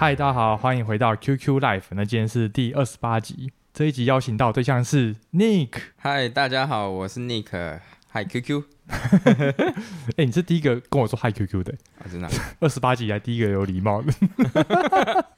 嗨，大家好，欢迎回到 QQ Life。那今天是第二十八集，这一集邀请到对象是 Nick。嗨，大家好，我是 Nick。嗨，QQ。哎，你是第一个跟我说嗨 QQ 的，啊、真的？二十八集以来第一个有礼貌的。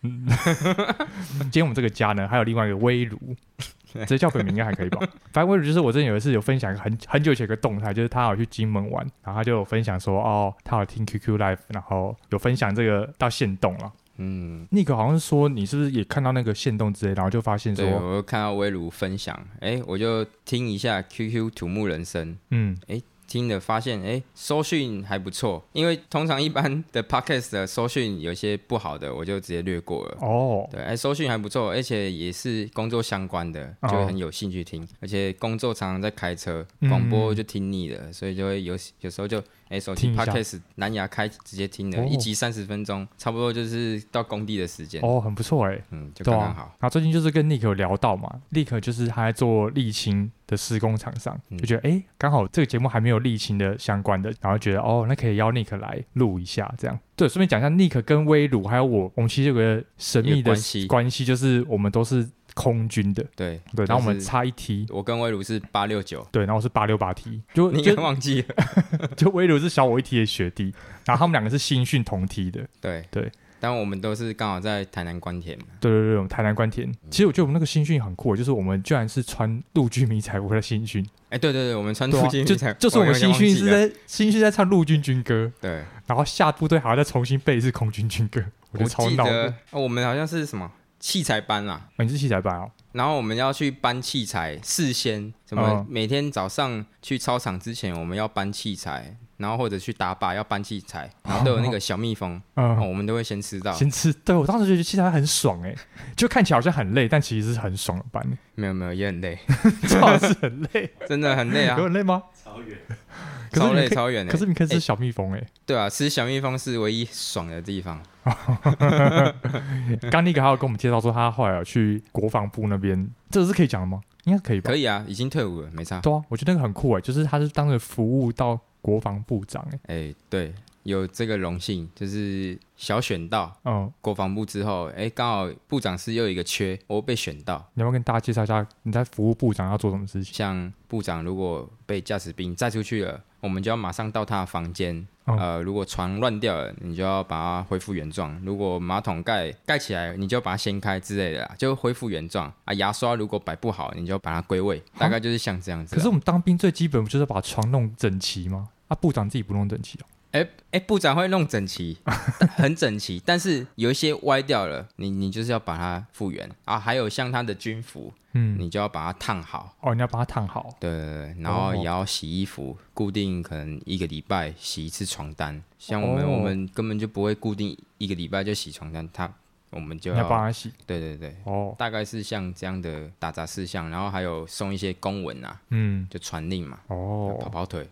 今天我们这个家呢，还有另外一个威鲁，直接叫本名应该还可以吧？反正威鲁就是我之前有一次有分享很很久前一个动态，就是他有去金门玩，然后他就有分享说，哦，他有听 QQ Live，然后有分享这个到现动了。嗯，Nick 好像是说你是不是也看到那个限动之类，然后就发现说，对，我就看到威鲁分享，哎、欸，我就听一下 QQ 土木人生，嗯，哎、欸。听的发现，哎，搜讯还不错。因为通常一般的 podcast 的收讯有些不好的，我就直接略过了。哦，对，哎，搜讯还不错，而且也是工作相关的，就很有兴趣听。而且工作常常在开车，广播就听腻了，所以就会有有时候就。哎，手机 Podcast 蓝牙开直接听的，哦、一集三十分钟，差不多就是到工地的时间。哦，很不错哎，嗯，就刚刚好。然后最近就是跟 Nick 有聊到嘛，Nick 就是他在做沥青的施工厂商，嗯、就觉得哎，刚好这个节目还没有沥青的相关的，然后觉得哦，那可以邀 Nick 来录一下这样。对，顺便讲一下，Nick 跟威鲁还有我，我们其实有个神秘的关系，关系就是我们都是。空军的，对对，然后我们差一梯，我跟威鲁是八六九，对，然后我是八六八梯，就你忘记了，就威鲁是小我一梯的学弟，然后他们两个是新训同梯的，对。对，对但我们都是刚好在台南关田嘛，对对对，我们台南关田，其实我觉得我们那个新训很酷，就是我们居然是穿陆军迷彩服的新训，哎，对对对，我们穿陆军迷彩服，就是我们新训是在新训在唱陆军军歌，对，然后下部队还要再重新背一次空军军歌，我觉得超闹的，我们好像是什么器材班啊，你是器材班哦。然后我们要去搬器材，事先什么每天早上去操场之前，我们要搬器材，然后或者去打靶要搬器材，然后都有那个小蜜蜂，嗯，我们都会先吃到，先吃。对，我当时就觉得器材很爽哎，就看起来好像很累，但其实是很爽的搬。没有没有，也很累，主要是很累，真的很累啊。有很累吗？超远，超累超远的。可是你可以吃小蜜蜂哎。对啊，吃小蜜蜂是唯一爽的地方。刚那个还有跟我们介绍说，他后来有去国防部那边，这个是可以讲的吗？应该可以吧？可以啊，已经退伍了，没差。对啊，我觉得那个很酷哎，就是他是当着服务到国防部长哎。哎，对，有这个荣幸，就是小选到嗯国防部之后，哎，刚好部长室又有一个缺，我被选到。你要不要跟大家介绍一下你在服务部长要做什么事情？像部长如果被驾驶兵载出去了，我们就要马上到他的房间。呃，如果床乱掉了，你就要把它恢复原状；如果马桶盖盖起来，你就把它掀开之类的啦，就恢复原状啊。牙刷如果摆不好，你就把它归位，大概就是像这样子。可是我们当兵最基本不就是把床弄整齐吗？啊，部长自己不弄整齐哦。哎哎，部长会弄整齐，很整齐，但是有一些歪掉了，你你就是要把它复原啊。还有像他的军服，嗯，你就要把它烫好哦，你要把它烫好，对对对，然后也要洗衣服，固定可能一个礼拜洗一次床单。像我们、哦、我们根本就不会固定一个礼拜就洗床单，他我们就要帮他洗。对对对，哦，大概是像这样的打杂事项，然后还有送一些公文啊，嗯，就传令嘛，哦，跑跑腿。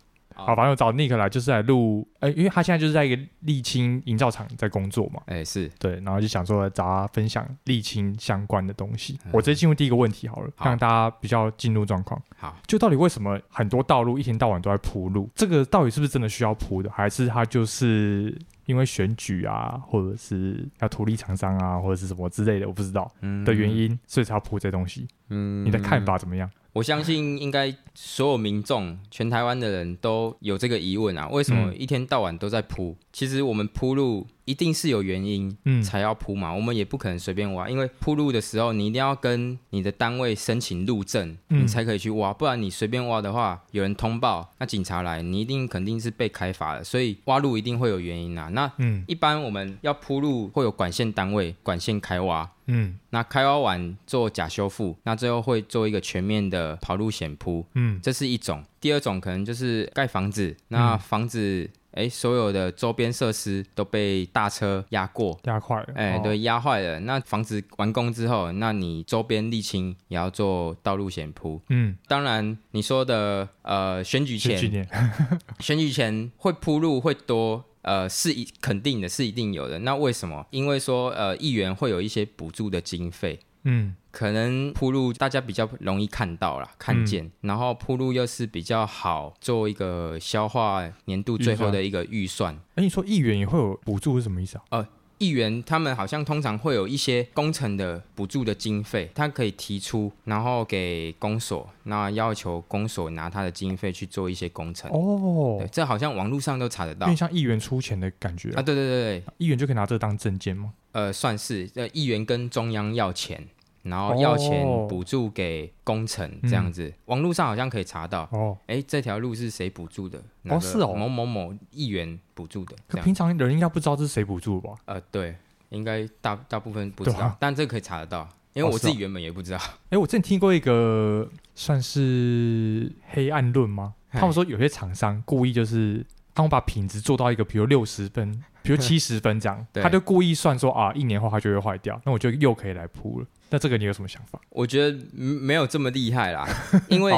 好，反正我找 Nick 来就是来录，哎、欸，因为他现在就是在一个沥青营造厂在工作嘛，哎、欸，是对，然后就想说找他分享沥青相关的东西。嗯、我直接进入第一个问题好了，好让大家比较进入状况。好，就到底为什么很多道路一天到晚都在铺路？这个到底是不是真的需要铺的，还是他就是因为选举啊，或者是要图利厂商啊，或者是什么之类的，我不知道的原因，嗯、所以才要铺这东西。嗯，你的看法怎么样？我相信应该所有民众，全台湾的人都有这个疑问啊，为什么一天到晚都在铺？嗯、其实我们铺路。一定是有原因，嗯，才要铺嘛。嗯、我们也不可能随便挖，因为铺路的时候，你一定要跟你的单位申请路证，嗯、你才可以去挖。不然你随便挖的话，有人通报，那警察来，你一定肯定是被开罚的。所以挖路一定会有原因啊。那嗯，一般我们要铺路会有管线单位管线开挖，嗯，那开挖完做假修复，那最后会做一个全面的跑路险铺，嗯，这是一种。第二种可能就是盖房子，那房子。哎，所有的周边设施都被大车压过，压坏了。哎，对，压坏了。那房子完工之后，那你周边沥青也要做道路险铺。嗯，当然你说的呃选举前，选举，选举前会铺路会多，呃是一肯定的，是一定有的。那为什么？因为说呃议员会有一些补助的经费。嗯，可能铺路大家比较容易看到啦，看见，嗯、然后铺路又是比较好做一个消化年度最后的一个预算。哎，你说议员也会有补助是什么意思啊？呃，议员他们好像通常会有一些工程的补助的经费，他可以提出，然后给公所，那要求公所拿他的经费去做一些工程。哦，对，这好像网络上都查得到，因为像议员出钱的感觉啊。对对对对，议员就可以拿这当证件吗？呃，算是，呃，议员跟中央要钱。然后要钱补助给工程这样子，哦嗯、网络上好像可以查到。哦，哎，这条路是谁补助的？哦，是哦，某某某议员补助的。可平常人应该不知道这是谁补助吧？呃，对，应该大大部分不知道，啊、但这个可以查得到，因为我自己原本也不知道。哎、哦，我之前听过一个算是黑暗论吗？他们说有些厂商故意就是。当我把品质做到一个，比如六十分，比如七十分这样，对他就故意算说啊，一年后它就会坏掉，那我就又可以来铺了。那这个你有什么想法？我觉得没有这么厉害啦，因为。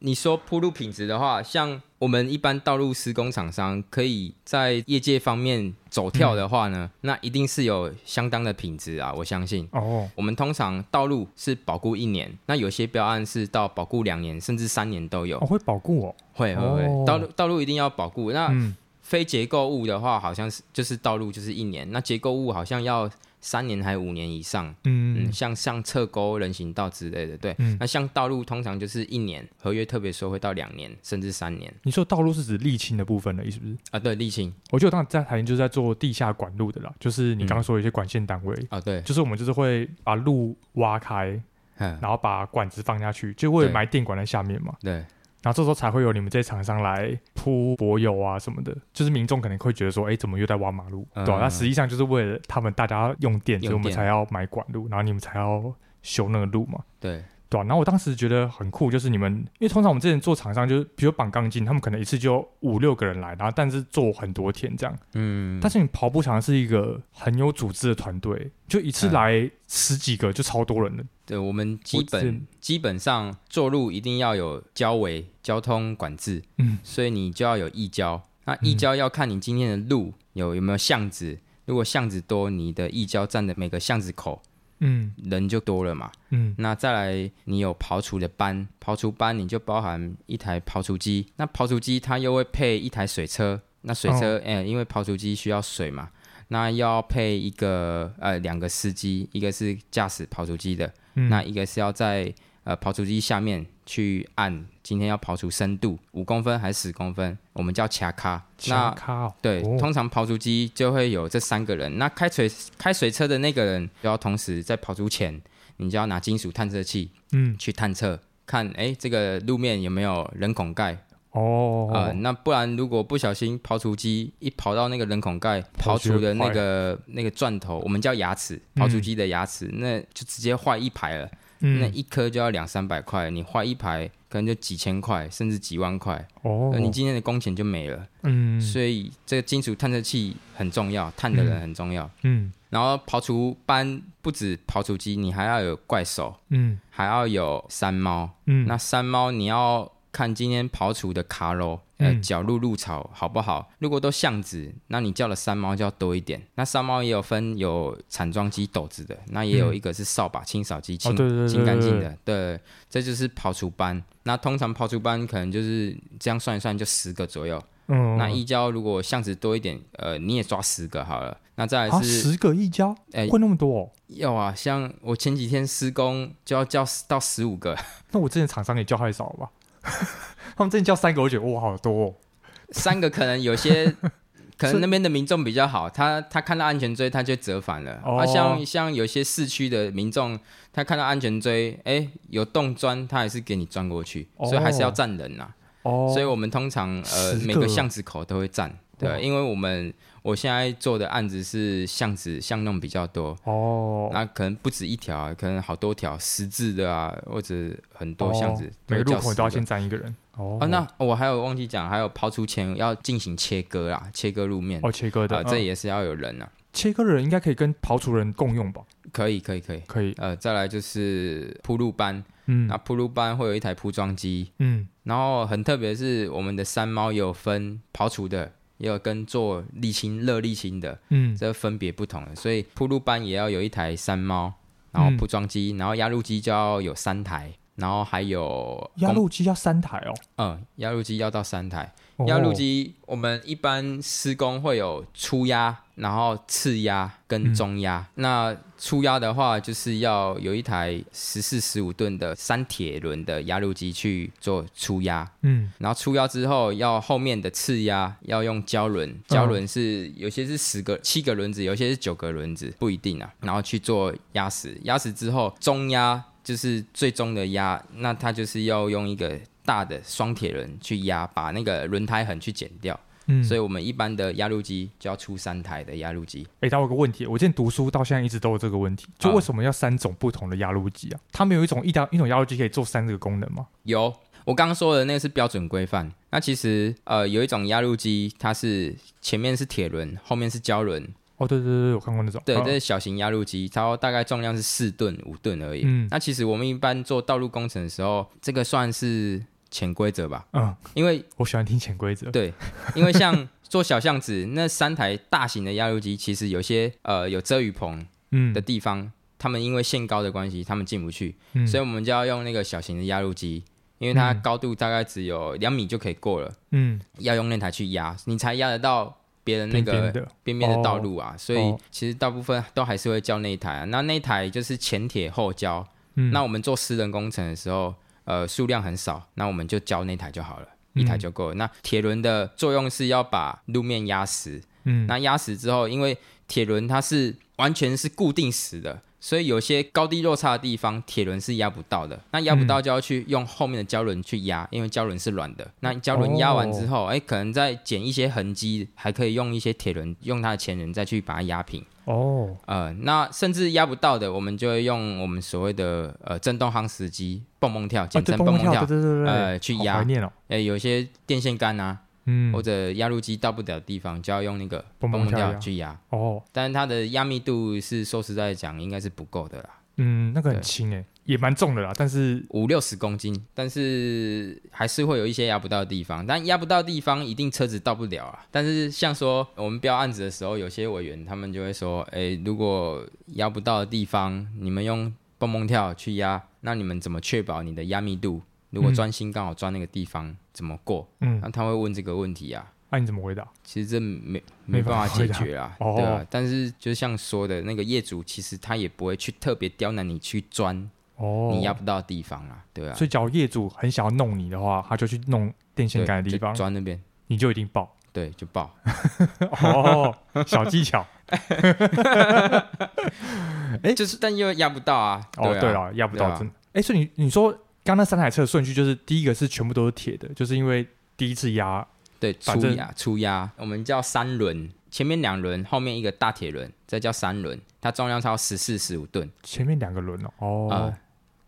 你说铺路品质的话，像我们一般道路施工厂商，可以在业界方面走跳的话呢，嗯、那一定是有相当的品质啊，我相信。哦，我们通常道路是保固一年，那有些标案是到保固两年甚至三年都有。哦，会保固哦？会会会，哦、道路道路一定要保固。那、嗯、非结构物的话，好像是就是道路就是一年，那结构物好像要。三年还五年以上，嗯，嗯，像像侧沟、人行道之类的，对，嗯、那像道路通常就是一年，合约特别说会到两年甚至三年。你说道路是指沥青的部分的意思不是？啊，对，沥青。我觉得当时在台湾就是在做地下管路的啦，就是你刚刚说有一些管线单位、嗯、啊，对，就是我们就是会把路挖开，嗯、然后把管子放下去，就会埋电管在下面嘛，对。对然后这时候才会有你们这些厂商来铺柏油啊什么的，就是民众可能会觉得说，哎，怎么又在挖马路？嗯、对、啊，那实际上就是为了他们大家用电，用电，所以我们才要买管路，然后你们才要修那个路嘛。对。对、啊、然后我当时觉得很酷，就是你们，因为通常我们之前做厂商，就是比如绑钢筋，他们可能一次就五六个人来，然后但是做很多天这样。嗯。但是你跑步厂是一个很有组织的团队，就一次来十几个，就超多人了。对，我们基本基本上做路一定要有交维交通管制，嗯，所以你就要有义交。那义交要看你今天的路有有没有巷子，如果巷子多，你的义交站的每个巷子口。嗯，人就多了嘛。嗯，那再来，你有刨除的班，刨除班你就包含一台刨除机。那刨除机它又会配一台水车。那水车，哎、哦欸，因为刨除机需要水嘛，那要配一个呃两个司机，一个是驾驶刨除机的，嗯、那一个是要在呃刨除机下面。去按今天要刨除深度五公分还是十公分，我们叫卡卡。卡卡对，哦、通常刨除机就会有这三个人。那开水开水车的那个人，就要同时在刨除前，你就要拿金属探测器，嗯，去探测看，哎，这个路面有没有人孔盖？哦，呃，那不然如果不小心刨除机一刨到那个人孔盖，刨除的那个那个钻头，我们叫牙齿，刨除机的牙齿，嗯、那就直接坏一排了。嗯、那一颗就要两三百块，你画一排可能就几千块，甚至几万块。哦，你今天的工钱就没了。嗯，所以这个金属探测器很重要，探的人很重要。嗯，然后刨除班不止刨除机，你还要有怪手。嗯，还要有山猫。嗯，那山猫你要。看今天刨除的卡路，呃，角路路草好不好？如果都巷子，那你叫了山猫就要多一点。那山猫也有分有铲装机斗子的，那也有一个是扫把清扫机清清干净的。对，这就是刨除班。那通常刨除班可能就是这样算一算就十个左右。嗯，那一交如果巷子多一点，呃，你也抓十个好了。那再来是、啊、十个一交，哎、欸，会那么多、哦？要啊，像我前几天施工就要叫到十五个。那我之前厂商也叫太少吧？他们真的叫三个，我觉得哇，好多哦。三个可能有些，可能那边的民众比较好，他他看到安全锥，他就折返了。哦、啊，像像有些市区的民众，他看到安全锥，哎、欸，有洞钻，他还是给你钻过去，哦、所以还是要站人呐、啊。哦，所以我们通常呃每个巷子口都会站，对，因为我们。我现在做的案子是巷子巷弄比较多哦，那可能不止一条啊，可能好多条十字的啊，或者很多巷子，每个路口都要先站一个人哦。那我还有忘记讲，还有刨除前要进行切割啊，切割路面哦，切割的，这也是要有人啊。切割的人应该可以跟刨除人共用吧？可以，可以，可以，可以。呃，再来就是铺路班，嗯，那铺路班会有一台铺装机，嗯，然后很特别是我们的山猫有分刨除的。也有跟做沥青、热沥青的，嗯，这分别不同的，所以铺路班也要有一台山猫，然后铺装机，嗯、然后压路机就要有三台，然后还有压路机要三台哦。嗯，压路机要到三台。压路机我们一般施工会有初压，然后次压跟中压。嗯、那初压的话，就是要有一台十四十五吨的三铁轮的压路机去做初压。嗯，然后初压之后，要后面的次压要用胶轮，胶轮是有些是十个、七个轮子，有些是九个轮子，不一定啊。然后去做压实，压实之后中压。就是最终的压，那它就是要用一个大的双铁轮去压，把那个轮胎痕去剪掉。嗯，所以我们一般的压路机就要出三台的压路机。哎、欸，但我有个问题，我之前读书到现在一直都有这个问题，就为什么要三种不同的压路机啊？它没有一种一一种压路机可以做三个功能吗？有，我刚刚说的那个是标准规范。那其实呃，有一种压路机，它是前面是铁轮，后面是胶轮。哦，对对对，我看过那种。对，这是小型压路机，它大概重量是四吨、五吨而已。嗯，那其实我们一般做道路工程的时候，这个算是潜规则吧？嗯，因为我喜欢听潜规则。对，因为像 做小巷子那三台大型的压路机，其实有些呃有遮雨棚的地方，嗯、他们因为限高的关系，他们进不去，嗯、所以我们就要用那个小型的压路机，因为它高度大概只有两米就可以过了。嗯，要用那台去压，你才压得到。别人那个边边的道路啊，所以其实大部分都还是会叫那一台啊。那那一台就是前铁后胶。嗯，那我们做私人工程的时候，呃，数量很少，那我们就交那台就好了，一台就够了。那铁轮的作用是要把路面压实。嗯，那压实之后，因为铁轮它是完全是固定死的。所以有些高低落差的地方，铁轮是压不到的。那压不到就要去用后面的胶轮去压，因为胶轮是软的。那胶轮压完之后，哎、哦欸，可能再减一些痕迹，还可以用一些铁轮，用它的前轮再去把它压平。哦，呃，那甚至压不到的，我们就会用我们所谓的呃震动夯实机，蹦蹦跳，简称蹦蹦跳，呃，去压。哎、欸，有些电线杆啊。嗯，或者压路机到不了的地方，就要用那个蹦蹦跳去压。哦，但是它的压密度是说实在讲，应该是不够的啦。嗯，那个很轻诶，对也蛮重的啦。但是五六十公斤，但是还是会有一些压不到的地方。但压不到的地方，一定车子到不了啊。但是像说我们标案子的时候，有些委员他们就会说，哎、欸，如果压不到的地方，你们用蹦蹦跳去压，那你们怎么确保你的压密度？如果专心刚好钻那个地方，嗯、怎么过？嗯，那他会问这个问题啊？那、啊、你怎么回答？其实这没没办法解决啊，对啊。哦、但是就像说的那个业主，其实他也不会去特别刁难你去钻哦，你压不到的地方啊，对啊。所以，假如业主很想要弄你的话，他就去弄电线杆的地方，钻那边，你就一定爆，对，就爆。哦，小技巧。哎、欸，就是，但又压不到啊。对了，压不到真的。哎、啊欸，所以你你说。刚那三台车的顺序就是第一个是全部都是铁的，就是因为第一次压，对，初压初压，我们叫三轮，前面两轮，后面一个大铁轮，这叫三轮，它重量超十四十五吨。前面两个轮哦，哦，呃、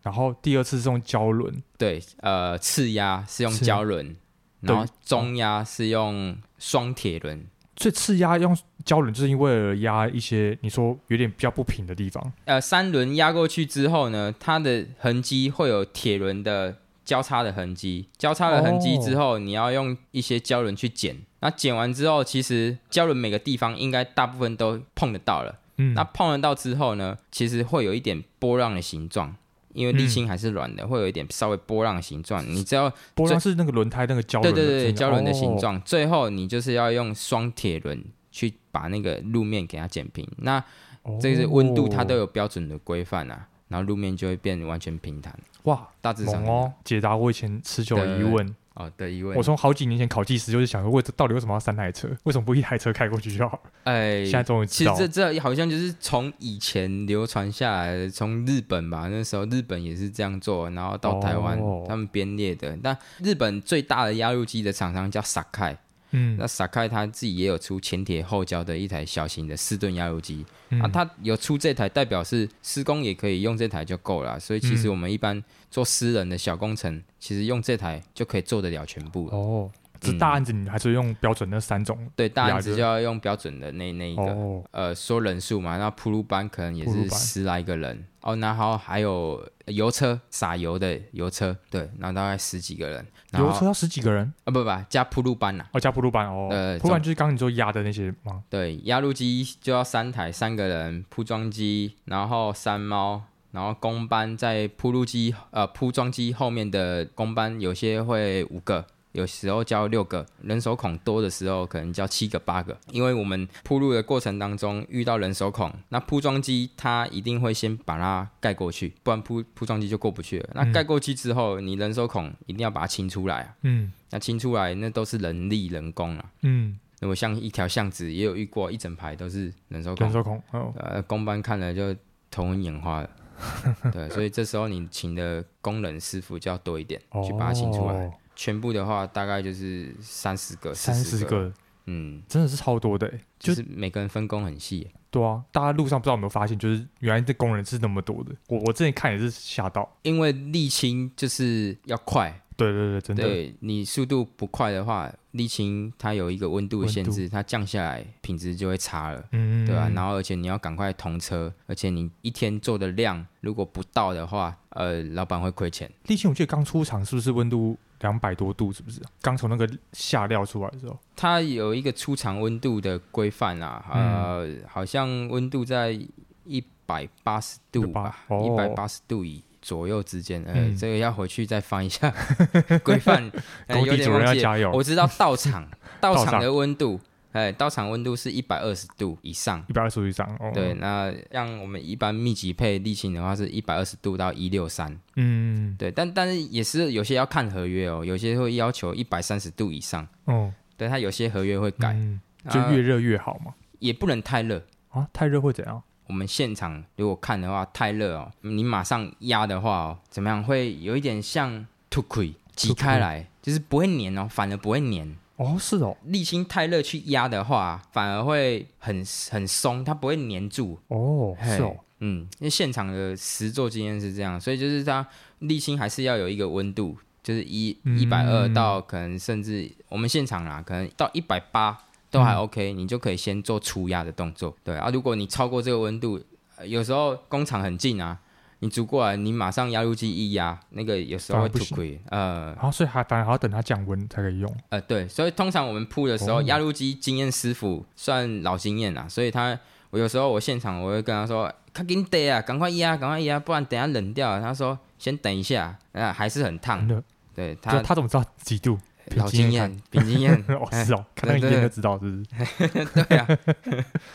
然后第二次是用胶轮，对，呃，次压是用胶轮，然后中压是用双铁轮。所以次压用胶轮，就是因为了压一些你说有点比较不平的地方。呃，三轮压过去之后呢，它的痕迹会有铁轮的交叉的痕迹，交叉的痕迹之后，你要用一些胶轮去剪。那剪完之后，其实胶轮每个地方应该大部分都碰得到了。嗯，那碰得到之后呢，其实会有一点波浪的形状。因为沥青还是软的，嗯、会有一点稍微波浪的形状。你只要波浪是那个轮胎那个胶轮，对对对，胶轮的形状。哦、最后你就是要用双铁轮去把那个路面给它剪平。那这个是温度它都有标准的规范啊，然后路面就会变完全平坦。哇，大致上哦，解答我以前持久的疑问。哦的一位，我从好几年前考技师就是想说，为到底为什么要三台车？为什么不一台车开过去就好？哎，现在终于知道。其实这这好像就是从以前流传下来的，从日本吧，那时候日本也是这样做，然后到台湾、哦、他们编列的。但日本最大的压路机的厂商叫 Sakai。嗯，那 Sakai 他自己也有出前铁后胶的一台小型的四吨压路机，嗯、啊，他有出这台，代表是施工也可以用这台就够了。所以其实我们一般做私人的小工程，嗯、其实用这台就可以做得了全部。哦，这大案子你还是用标准的三种？对，大案子就要用标准的那那一个。哦、呃，说人数嘛，那铺路班可能也是十来个人。哦，然后还有油车撒油的油车，对，然后大概十几个人。油车要十几个人啊？不不，加铺路班呐。哦，加铺路班哦。呃，铺路班就是刚刚你说压的那些吗？对，压路机就要三台，三个人铺装机，然后三猫，然后工班在铺路机呃铺装机后面的工班有些会五个。有时候交六个，人手孔多的时候可能交七个八个，因为我们铺路的过程当中遇到人手孔，那铺装机它一定会先把它盖过去，不然铺铺装机就过不去了。那盖过去之后，你人手孔一定要把它清出来啊。嗯，那清出来那都是人力人工啊。嗯，如果像一条巷子也有遇过一整排都是人手孔，人手孔，哦、呃，工班看了就头昏眼花了。对，所以这时候你请的工人师傅就要多一点，哦、去把它清出来。全部的话大概就是三十个、三十个，嗯，真的是超多的，就是每个人分工很细。对啊，大家路上不知道有没有发现，就是原来这工人是那么多的。我我之前看也是吓到，因为沥青就是要快。对对对，真的。对，你速度不快的话，沥青它有一个温度的限制，它降下来品质就会差了。嗯，对吧？然后而且你要赶快通车，而且你一天做的量如果不到的话，呃，老板会亏钱。沥青我记得刚出厂是不是温度？两百多度是不是？刚从那个下料出来的时候，它有一个出厂温度的规范啊，呃，嗯、好像温度在一百八十度吧，一百八十度以左右之间。呃，嗯、这个要回去再翻一下 规范。工地主人要加油。我知道到场 到场的温度。哎，道场温度是一百二十度以上，一百二十度以上。哦、对，那像我们一般密集配沥青的话，是一百二十度到一六三。嗯，对，但但是也是有些要看合约哦，有些会要求一百三十度以上。哦，对，它有些合约会改，嗯、就越热越好嘛。也不能太热啊，太热会怎样？我们现场如果看的话，太热哦，你马上压的话哦，怎么样？会有一点像吐溃挤开来，就是不会粘哦，反而不会粘。哦，是哦，沥青太热去压的话，反而会很很松，它不会粘住。哦，是哦，嗯，因为现场的实作经验是这样，所以就是它沥青还是要有一个温度，就是一一百二到可能甚至我们现场啦，可能到一百八都还 OK，、嗯、你就可以先做出压的动作。对啊，如果你超过这个温度，有时候工厂很近啊。你煮过来，你马上压路机一压，那个有时候会吐亏，呃，然后、啊、所以还反而还要等它降温才可以用。呃，对，所以通常我们铺的时候，压路机经验师傅算老经验啦，所以他我有时候我现场我会跟他说，赶紧得啊，赶快压，赶快压，不然等下冷掉了。他说先等一下，啊，还是很烫。的对他，他怎么知道几度？老经验，凭经验 哦，是哦，可能一天就知道，是不是？对啊，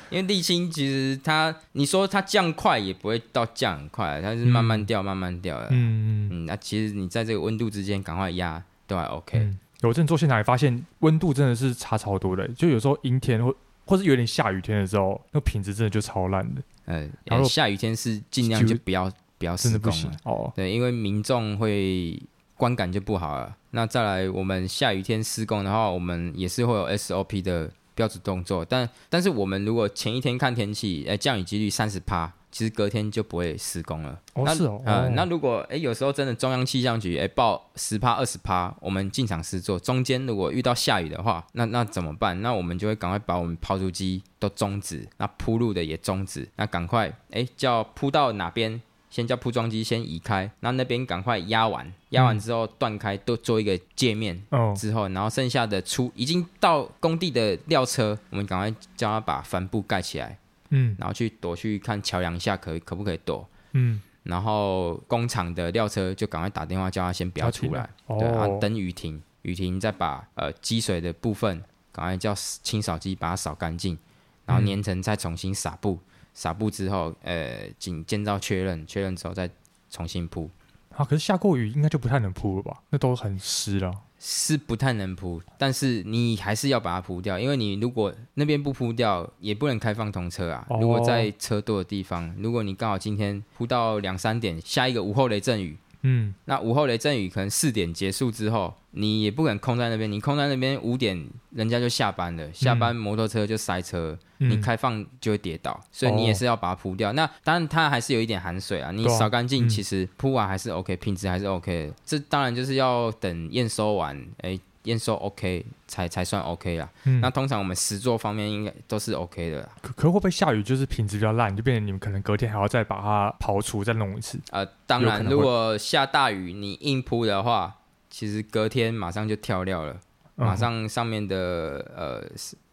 因为沥青其实它，你说它降快也不会到降很快，它是慢慢掉，慢慢掉的。嗯嗯，那其实你在这个温度之间赶快压都还 OK。有阵做现场也发现温度真的是差超多的，就有时候阴天或或是有点下雨天的时候，那品质真的就超烂的。嗯，然后下雨天是尽量就不要不要施工了哦，对，因为民众会。观感就不好了。那再来，我们下雨天施工的话，我们也是会有 SOP 的标准动作。但但是我们如果前一天看天气，哎，降雨几率三十趴，其实隔天就不会施工了。哦，那是哦。呃，那如果哎有时候真的中央气象局哎报十趴二十趴，我们进场施作，中间如果遇到下雨的话，那那怎么办？那我们就会赶快把我们刨除机都终止，那铺路的也终止，那赶快哎叫铺到哪边？先叫铺装机先移开，那那边赶快压完，压完之后断开，都做一个界面。哦，之后然后剩下的出已经到工地的料车，我们赶快叫他把帆布盖起来。嗯，然后去躲去看桥梁下可可不可以躲。嗯，然后工厂的料车就赶快打电话叫他先不要出来。哦，对，然后等雨停，雨停再把呃积水的部分赶快叫清扫机把它扫干净，然后粘层再重新撒布。撒布之后，呃，仅建造确认，确认之后再重新铺。啊，可是下过雨应该就不太能铺了吧？那都很湿了。是不太能铺，但是你还是要把它铺掉，因为你如果那边不铺掉，也不能开放通车啊。哦、如果在车多的地方，如果你刚好今天铺到两三点，下一个午后雷阵雨。嗯，那午后雷阵雨可能四点结束之后，你也不可能空在那边。你空在那边五点，人家就下班了，下班摩托车就塞车，嗯、你开放就会跌倒，所以你也是要把它铺掉。哦、那当然它还是有一点含水啊，你扫干净，其实铺完还是 OK，、嗯、品质还是 OK 的。这当然就是要等验收完，哎。验收 OK 才才算 OK 啦。嗯，那通常我们实作方面应该都是 OK 的啦。可可会不会下雨就是品质比较烂，就变成你们可能隔天还要再把它刨除再弄一次？呃，当然，如果下大雨你硬铺的话，其实隔天马上就跳料了，嗯、马上上面的呃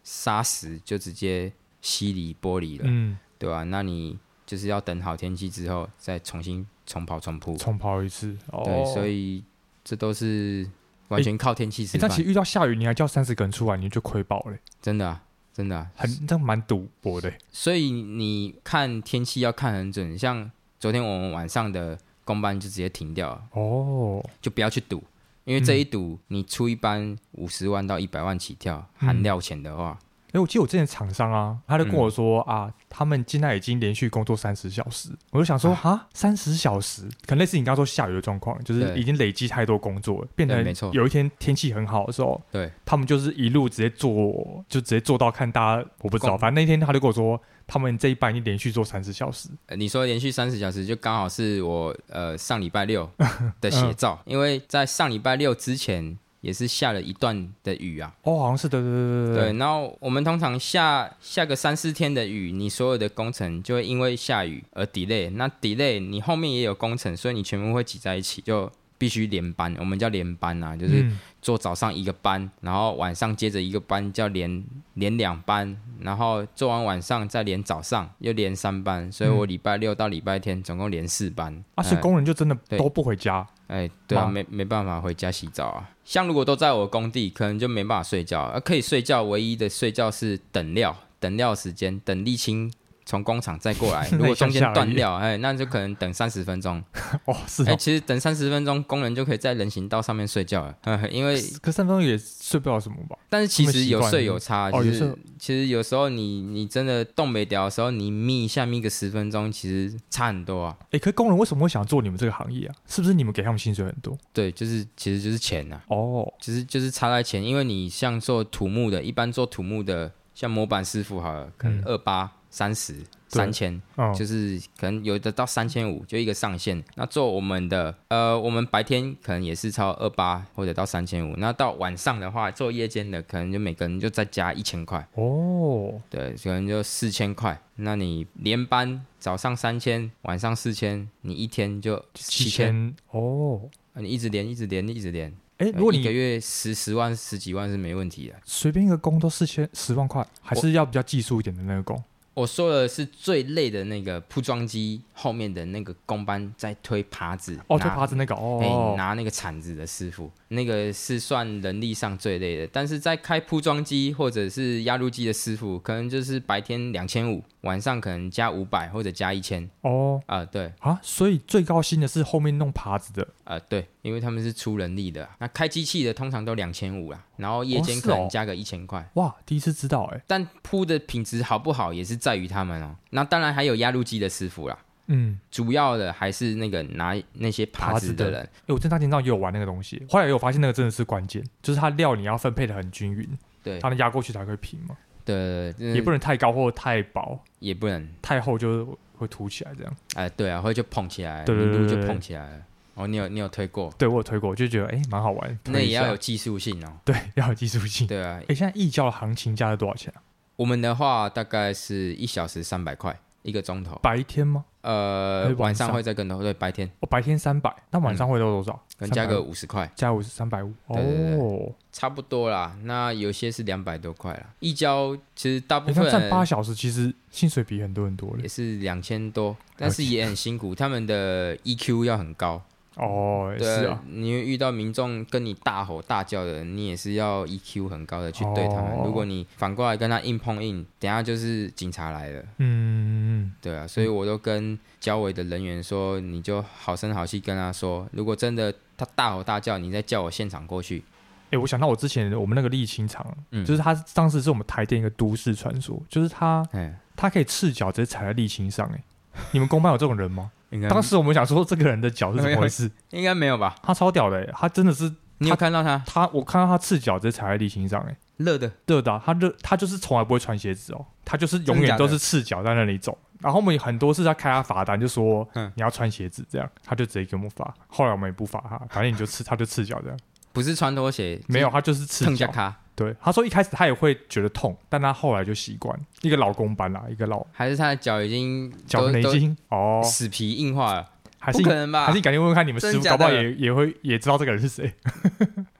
沙石就直接吸离玻璃了，嗯，对吧、啊？那你就是要等好天气之后再重新重刨重铺，重刨一次。哦、对，所以这都是完全靠天气吃饭。但其实遇到下雨，你还叫三十个人出来，你就亏爆了。真的、啊，真的、啊，很这蛮赌博的。所以你看天气要看很准，像昨天我们晚上的公班就直接停掉了。哦，就不要去赌，因为这一赌、嗯、你出一班五十万到一百万起跳，含料钱的话。嗯哎，我记得我之前厂商啊，他就跟我说、嗯、啊，他们现在已经连续工作三十小时，我就想说啊，三十小时，可能类似你刚刚说下雨的状况，就是已经累积太多工作了，变成有一天天气很好的时候，对，他们就是一路直接做，就直接做到看大家，我不知道，反正那天他就跟我说，他们这一班已经连续做三十小时。你说连续三十小时，就刚好是我呃上礼拜六 的写照，嗯、因为在上礼拜六之前。也是下了一段的雨啊，哦，好像是对对对对对。然后我们通常下下个三四天的雨，你所有的工程就会因为下雨而 delay。那 delay 你后面也有工程，所以你全部会挤在一起，就必须连班。我们叫连班啊，就是做早上一个班，然后晚上接着一个班，叫连连两班，然后做完晚上再连早上，又连三班。所以我礼拜六到礼拜天总共连四班。啊，是工人就真的都不回家？哎，对啊，没没办法回家洗澡啊。像如果都在我工地，可能就没办法睡觉。啊，可以睡觉，唯一的睡觉是等料，等料时间，等沥青。从工厂再过来，如果中间断掉，哎，那就可能等三十分钟。哦，是哦。哎，其实等三十分钟，工人就可以在人行道上面睡觉了。因为可三分钟也睡不了什么吧？但是其实有睡有差。哦，就是其实有时候你你真的动没掉的时候，你眯一下眯个十分钟，其实差很多啊。哎，可是工人为什么会想做你们这个行业啊？是不是你们给他们薪水很多？对，就是其实就是钱呐。哦，其实就是差在钱，因为你像做土木的，一般做土木的，像模板师傅好了，可能二八。三十三千，哦、就是可能有的到三千五，就一个上限。那做我们的，呃，我们白天可能也是超二八或者到三千五。那到晚上的话，做夜间的可能就每个人就再加一千块。哦，对，可能就四千块。那你连班早上三千，晚上四千，你一天就七千。哦，你一直连，一直连，一直连。哎，如果你一个月十十万、十几万是没问题的。随便一个工都四千十万块，还是要比较技术一点的那个工。我说的是最累的那个铺装机后面的那个工班在推耙子哦，推耙子那个哦，拿那个铲子的师傅，那个是算人力上最累的。但是在开铺装机或者是压路机的师傅，可能就是白天两千五，晚上可能加五百或者加一千哦啊、呃，对啊，所以最高薪的是后面弄耙子的啊、呃，对，因为他们是出人力的。那开机器的通常都两千五啦，然后夜间可能加个一千块。哦哦、哇，第一次知道哎、欸，但铺的品质好不好也是。在于他们哦，那当然还有压路机的师傅啦。嗯，主要的还是那个拿那些耙子的人。哎，我正大天上也有玩那个东西，后来有发现那个真的是关键，就是它料你要分配的很均匀，对，它能压过去才会平嘛。对，也不能太高或太薄，也不能太厚就会凸起来这样。哎，对啊，会就碰起来，对对对，就碰起来了。哦，你有你有推过？对，我有推过，就觉得哎蛮好玩。那也要有技术性哦。对，要有技术性。对啊，哎，现在义交的行情价是多少钱啊？我们的话大概是一小时三百块一个钟头，白天吗？呃，晚上会再更多，对，白天。哦，白天三百，那晚上会到多少？可能加个五十块，加五十三百五，哦，差不多啦。那有些是两百多块啦。一交其实大部分站八小时，其实薪水比很多很多，也是两千多，但是也很辛苦，他们的 EQ 要很高。哦，对是啊，你遇到民众跟你大吼大叫的，你也是要 EQ 很高的去对他们。哦、如果你反过来跟他硬碰硬，等下就是警察来了。嗯，对啊，所以我都跟交委的人员说，你就好声好气跟他说，如果真的他大吼大叫，你再叫我现场过去。哎、欸，我想到我之前我们那个沥青厂，嗯、就是他当时是我们台电一个都市传说，就是他，嘿他可以赤脚直接踩在沥青上，哎，你们公办有这种人吗？当时我们想说，这个人的脚是怎么回事？应该没有吧？他超屌的，他真的是。你有看到他？他我看到他赤脚直接踩在沥青上，哎，热的，热的。他热，他就是从来不会穿鞋子哦，他就是永远都是赤脚在那里走。然后我们很多次在开他罚单，就说嗯你要穿鞋子，这样他就直接给我们罚。后来我们也不罚他，反正你就赤，他就赤脚这样。不是穿拖鞋，没有，他就是赤脚。对，他说一开始他也会觉得痛，但他后来就习惯。一个老公班啦，一个老，还是他的脚已经脚已经哦死皮硬化了。还是可能吧？还是你赶紧问问看你们师傅，搞不好也也会也知道这个人是谁。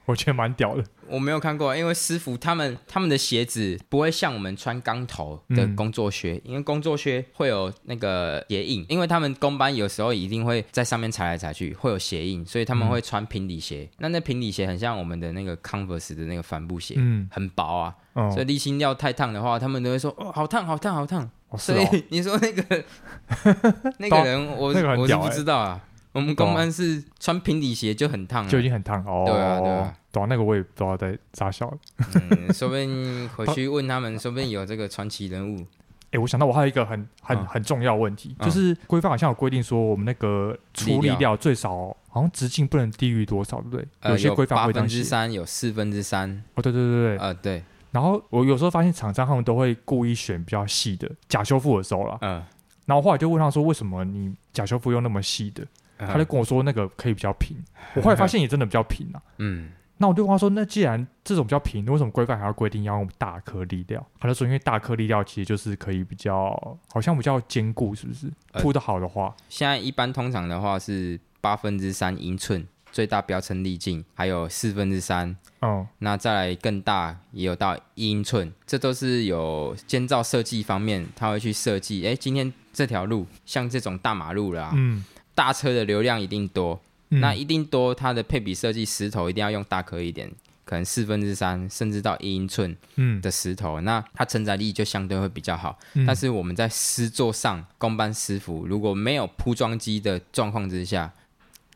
我觉得蛮屌的。我没有看过，因为师傅他们他们的鞋子不会像我们穿钢头的工作靴，嗯、因为工作靴会有那个鞋印，因为他们工班有时候一定会在上面踩来踩去，会有鞋印，所以他们会穿平底鞋。嗯、那那平底鞋很像我们的那个 Converse 的那个帆布鞋，嗯，很薄啊，哦、所以沥青料太烫的话，他们都会说哦，好烫，好烫，好烫。哦、所以 你说那个 那个人，我、我是不知道啊。我们公安是穿平底鞋就很烫，就已经很烫哦。对啊，对啊，对啊，那个我也不知道在咋笑的。嗯，说不定 回去问他们，说不定有这个传奇人物。哎，我想到我还有一个很很很重要的问题，就是规范好像有规定说，我们那个处理料最少好像直径不能低于多少，对不对？有些规范会这样写。八分之三，有四分之三。哦，对对对对。呃，对。然后我有时候发现厂商他们都会故意选比较细的假修复的时候啦。嗯。然后后来就问他说，为什么你假修复用那么细的？他就跟我说那个可以比较平，我后来发现也真的比较平啊。嗯，那我就跟他说，那既然这种比较平，为什么规范还要规定要用大颗粒料？他就说，因为大颗粒料其实就是可以比较，好像比较坚固，是不是？铺的好的话，呃，现在一般通常的话是八分之三英寸最大标称粒径，还有四分之三。哦，那再来更大也有到一英寸，这都是有建造设计方面他会去设计。哎，今天这条路像这种大马路啦，嗯。大车的流量一定多，嗯、那一定多，它的配比设计石头一定要用大颗一点，可能四分之三甚至到一英寸的石头，嗯、那它承载力就相对会比较好。嗯、但是我们在施作上，工班师傅如果没有铺装机的状况之下，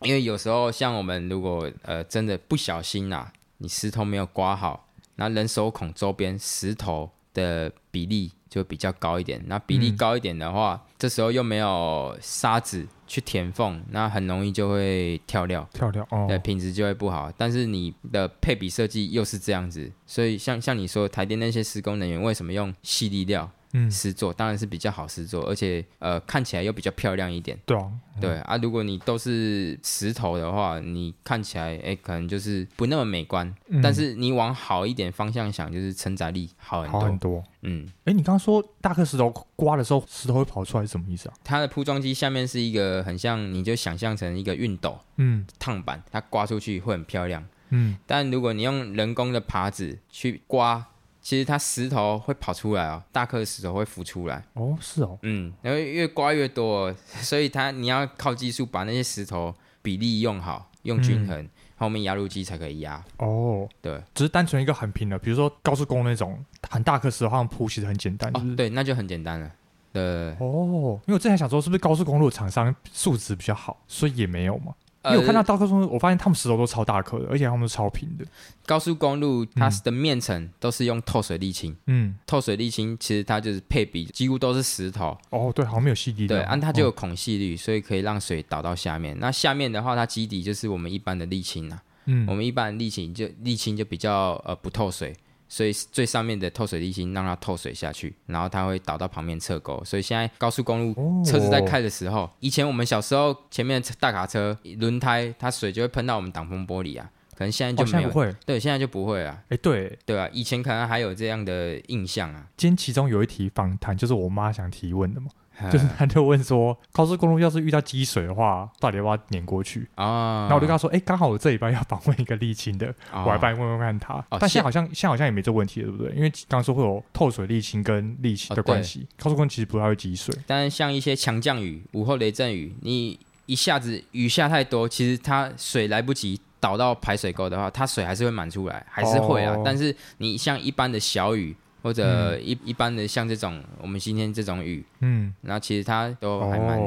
因为有时候像我们如果呃真的不小心啊，你石头没有刮好，那人手孔周边石头的比例就比较高一点，那比例高一点的话，嗯、这时候又没有沙子。去填缝，那很容易就会跳料，跳料哦，对，品质就会不好。但是你的配比设计又是这样子，所以像像你说台电那些施工人员为什么用细粒料？嗯，施作当然是比较好施作，而且呃看起来又比较漂亮一点。对啊，嗯、对啊，如果你都是石头的话，你看起来哎可能就是不那么美观。嗯、但是你往好一点方向想，就是承载力好很多。好很多。嗯，哎，你刚刚说大颗石头刮的时候，石头会跑出来是什么意思啊？它的铺装机下面是一个很像，你就想象成一个熨斗，嗯，烫板，它刮出去会很漂亮。嗯，但如果你用人工的耙子去刮。其实它石头会跑出来哦，大颗的石头会浮出来。哦，是哦，嗯，然后越刮越多，所以它你要靠技术把那些石头比例用好，用均衡，嗯、后面压路机才可以压。哦。对，只是单纯一个很平的，比如说高速公路那种很大颗石头，好像铺其实很简单，哦，对，那就很简单了。对。哦，因为我之前想说，是不是高速公路厂商素质比较好，所以也没有嘛。因为我看到大高速公路，我发现他们石头都超大颗的，而且他们都超平的。高速公路它的面层都是用透水沥青，嗯，透水沥青其实它就是配比几乎都是石头。哦，对，好像没有细粒。对，按它就有孔隙率，所以可以让水导到下面。那下面的话，它基底就是我们一般的沥青啊，嗯，我们一般的沥青就沥青就比较呃不透水。所以最上面的透水沥青让它透水下去，然后它会导到旁边侧沟。所以现在高速公路车子在开的时候，哦、以前我们小时候前面的大卡车轮胎它水就会喷到我们挡风玻璃啊，可能现在就没有。哦、会对，现在就不会啊。哎，对对啊，以前可能还有这样的印象啊。今天其中有一题访谈，就是我妈想提问的嘛。就是他就问说，高速公路要是遇到积水的话，到底要不要碾过去啊？然后我就跟他说，哎，刚好我这礼拜要访问一个沥青的，我来帮你问问看他。但现在好像现在好像也没这问题了，对不对？因为刚刚说会有透水沥青跟沥青的关系，高速公路其实不太会积水。但是像一些强降雨、午后雷阵雨，你一下子雨下太多，其实它水来不及倒到排水沟的话，它水还是会满出来，还是会啊。但是你像一般的小雨。或者一一般的像这种我们今天这种雨，嗯，那其实它都还蛮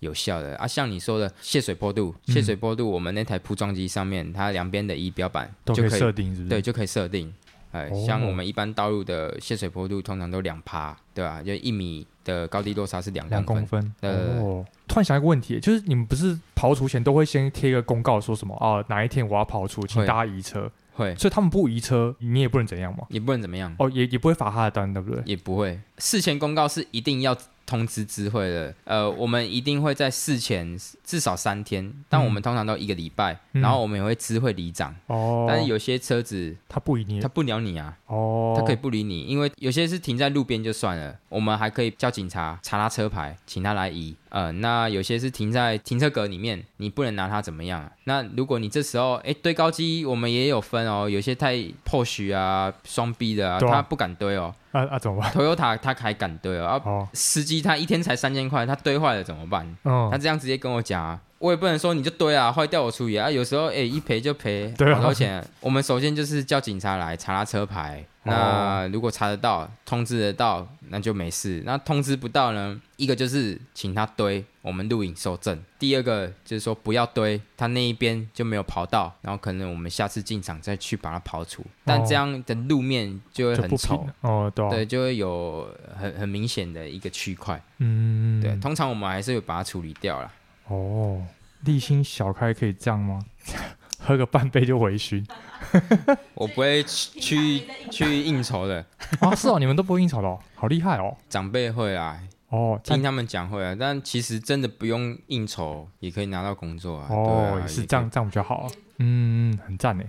有效的、哦、啊。像你说的泄水坡度，泄水坡度，我们那台铺装机上面，它两边的仪表板就可以设定，是是？对，就可以设定。哎，哦、像我们一般道路的泄水坡度通常都两趴，对吧？就一米的高低落差是两两公分。呃，哦、突然想一个问题，就是你们不是刨除前都会先贴一个公告，说什么啊？哪一天我要刨除，请大家移车。会，所以他们不移车，你也不能怎样嘛？也不能怎么样哦，也也不会罚他的单，对不对？也不会，事前公告是一定要通知知会的。呃，我们一定会在事前至少三天，但我们通常都一个礼拜，嗯、然后我们也会知会里长。但是有些车子他不理你，他不鸟你啊。哦，他可以不理你，因为有些是停在路边就算了，我们还可以叫警察查他车牌，请他来移。呃，那有些是停在停车格里面，你不能拿它怎么样啊？那如果你这时候哎堆高机，我们也有分哦，有些太 push 啊、双逼的啊，他不敢堆哦。啊啊，怎么办？Toyota 他还敢堆哦。啊，哦、司机他一天才三千块，他堆坏了怎么办？哦、他这样直接跟我讲啊。我也不能说你就堆啊，坏掉我处理啊。有时候哎、欸，一赔就赔好多钱。我们首先就是叫警察来查他车牌。那如果查得到，通知得到，那就没事。那通知不到呢？一个就是请他堆，我们录影收证。第二个就是说不要堆，他那一边就没有刨到，然后可能我们下次进场再去把它刨除。但这样的路面就会很丑哦，对，对，就会有很很明显的一个区块。嗯，对，通常我们还是会把它处理掉了。哦，沥青小开可以这样吗？喝个半杯就微醺？我不会去去，去应酬的啊！是哦，你们都不会应酬的哦，好厉害哦！长辈会啊，哦，听他们讲会啊，但其实真的不用应酬也可以拿到工作啊。哦，啊、是这样，这样比较好啊。嗯，很赞诶。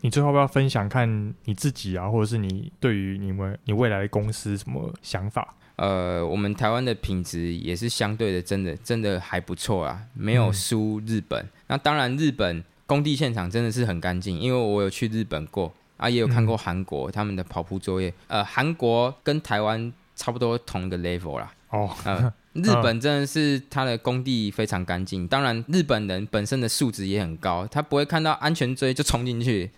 你最后要不要分享看你自己啊，或者是你对于你们你未来的公司什么想法？呃，我们台湾的品质也是相对的，真的真的还不错啊，没有输日本。嗯、那当然，日本工地现场真的是很干净，因为我有去日本过啊，也有看过韩国、嗯、他们的跑铺作业。呃，韩国跟台湾差不多同一个 level 啦。哦，呃，日本真的是他的工地非常干净。当然，日本人本身的素质也很高，他不会看到安全锥就冲进去。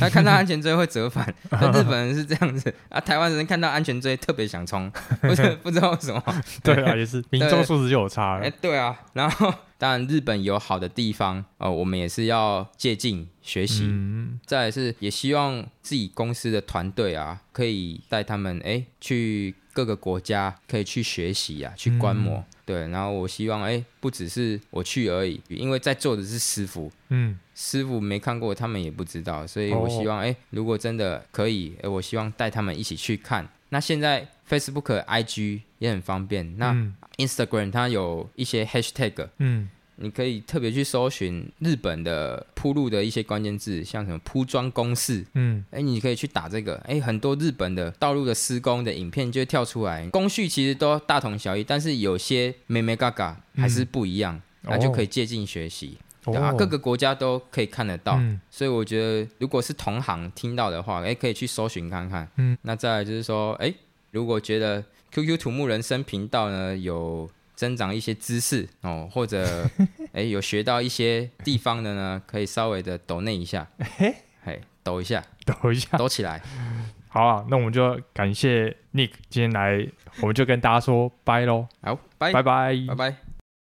他看到安全锥会折返，那日本人是这样子啊。台湾人看到安全锥特别想冲，不是不知道为什么。对啊，也是民众素质就有差了。哎，对啊。然后当然日本有好的地方呃，我们也是要借鉴学习。嗯、再来是也希望自己公司的团队啊，可以带他们哎去各个国家，可以去学习啊，去观摩。嗯对，然后我希望，哎，不只是我去而已，因为在座的是师傅，嗯，师傅没看过，他们也不知道，所以我希望，哎，如果真的可以，哎，我希望带他们一起去看。那现在 Facebook、IG 也很方便，那 Instagram 它有一些 Hashtag，嗯。你可以特别去搜寻日本的铺路的一些关键字，像什么铺装公式，嗯，哎，你可以去打这个，哎，很多日本的道路的施工的影片就会跳出来，工序其实都大同小异，但是有些眉眉嘎嘎还是不一样，嗯、那就可以借鉴学习，啊，各个国家都可以看得到，嗯、所以我觉得如果是同行听到的话，哎，可以去搜寻看看，嗯，那再来就是说，哎，如果觉得 QQ 土木人生频道呢有。增长一些知识哦，或者 哎有学到一些地方的呢，可以稍微的抖内一下，嘿，抖一下，抖一下，抖起来。好啊，那我们就感谢 Nick 今天来，我们就跟大家说拜喽，好，拜。拜拜。拜拜。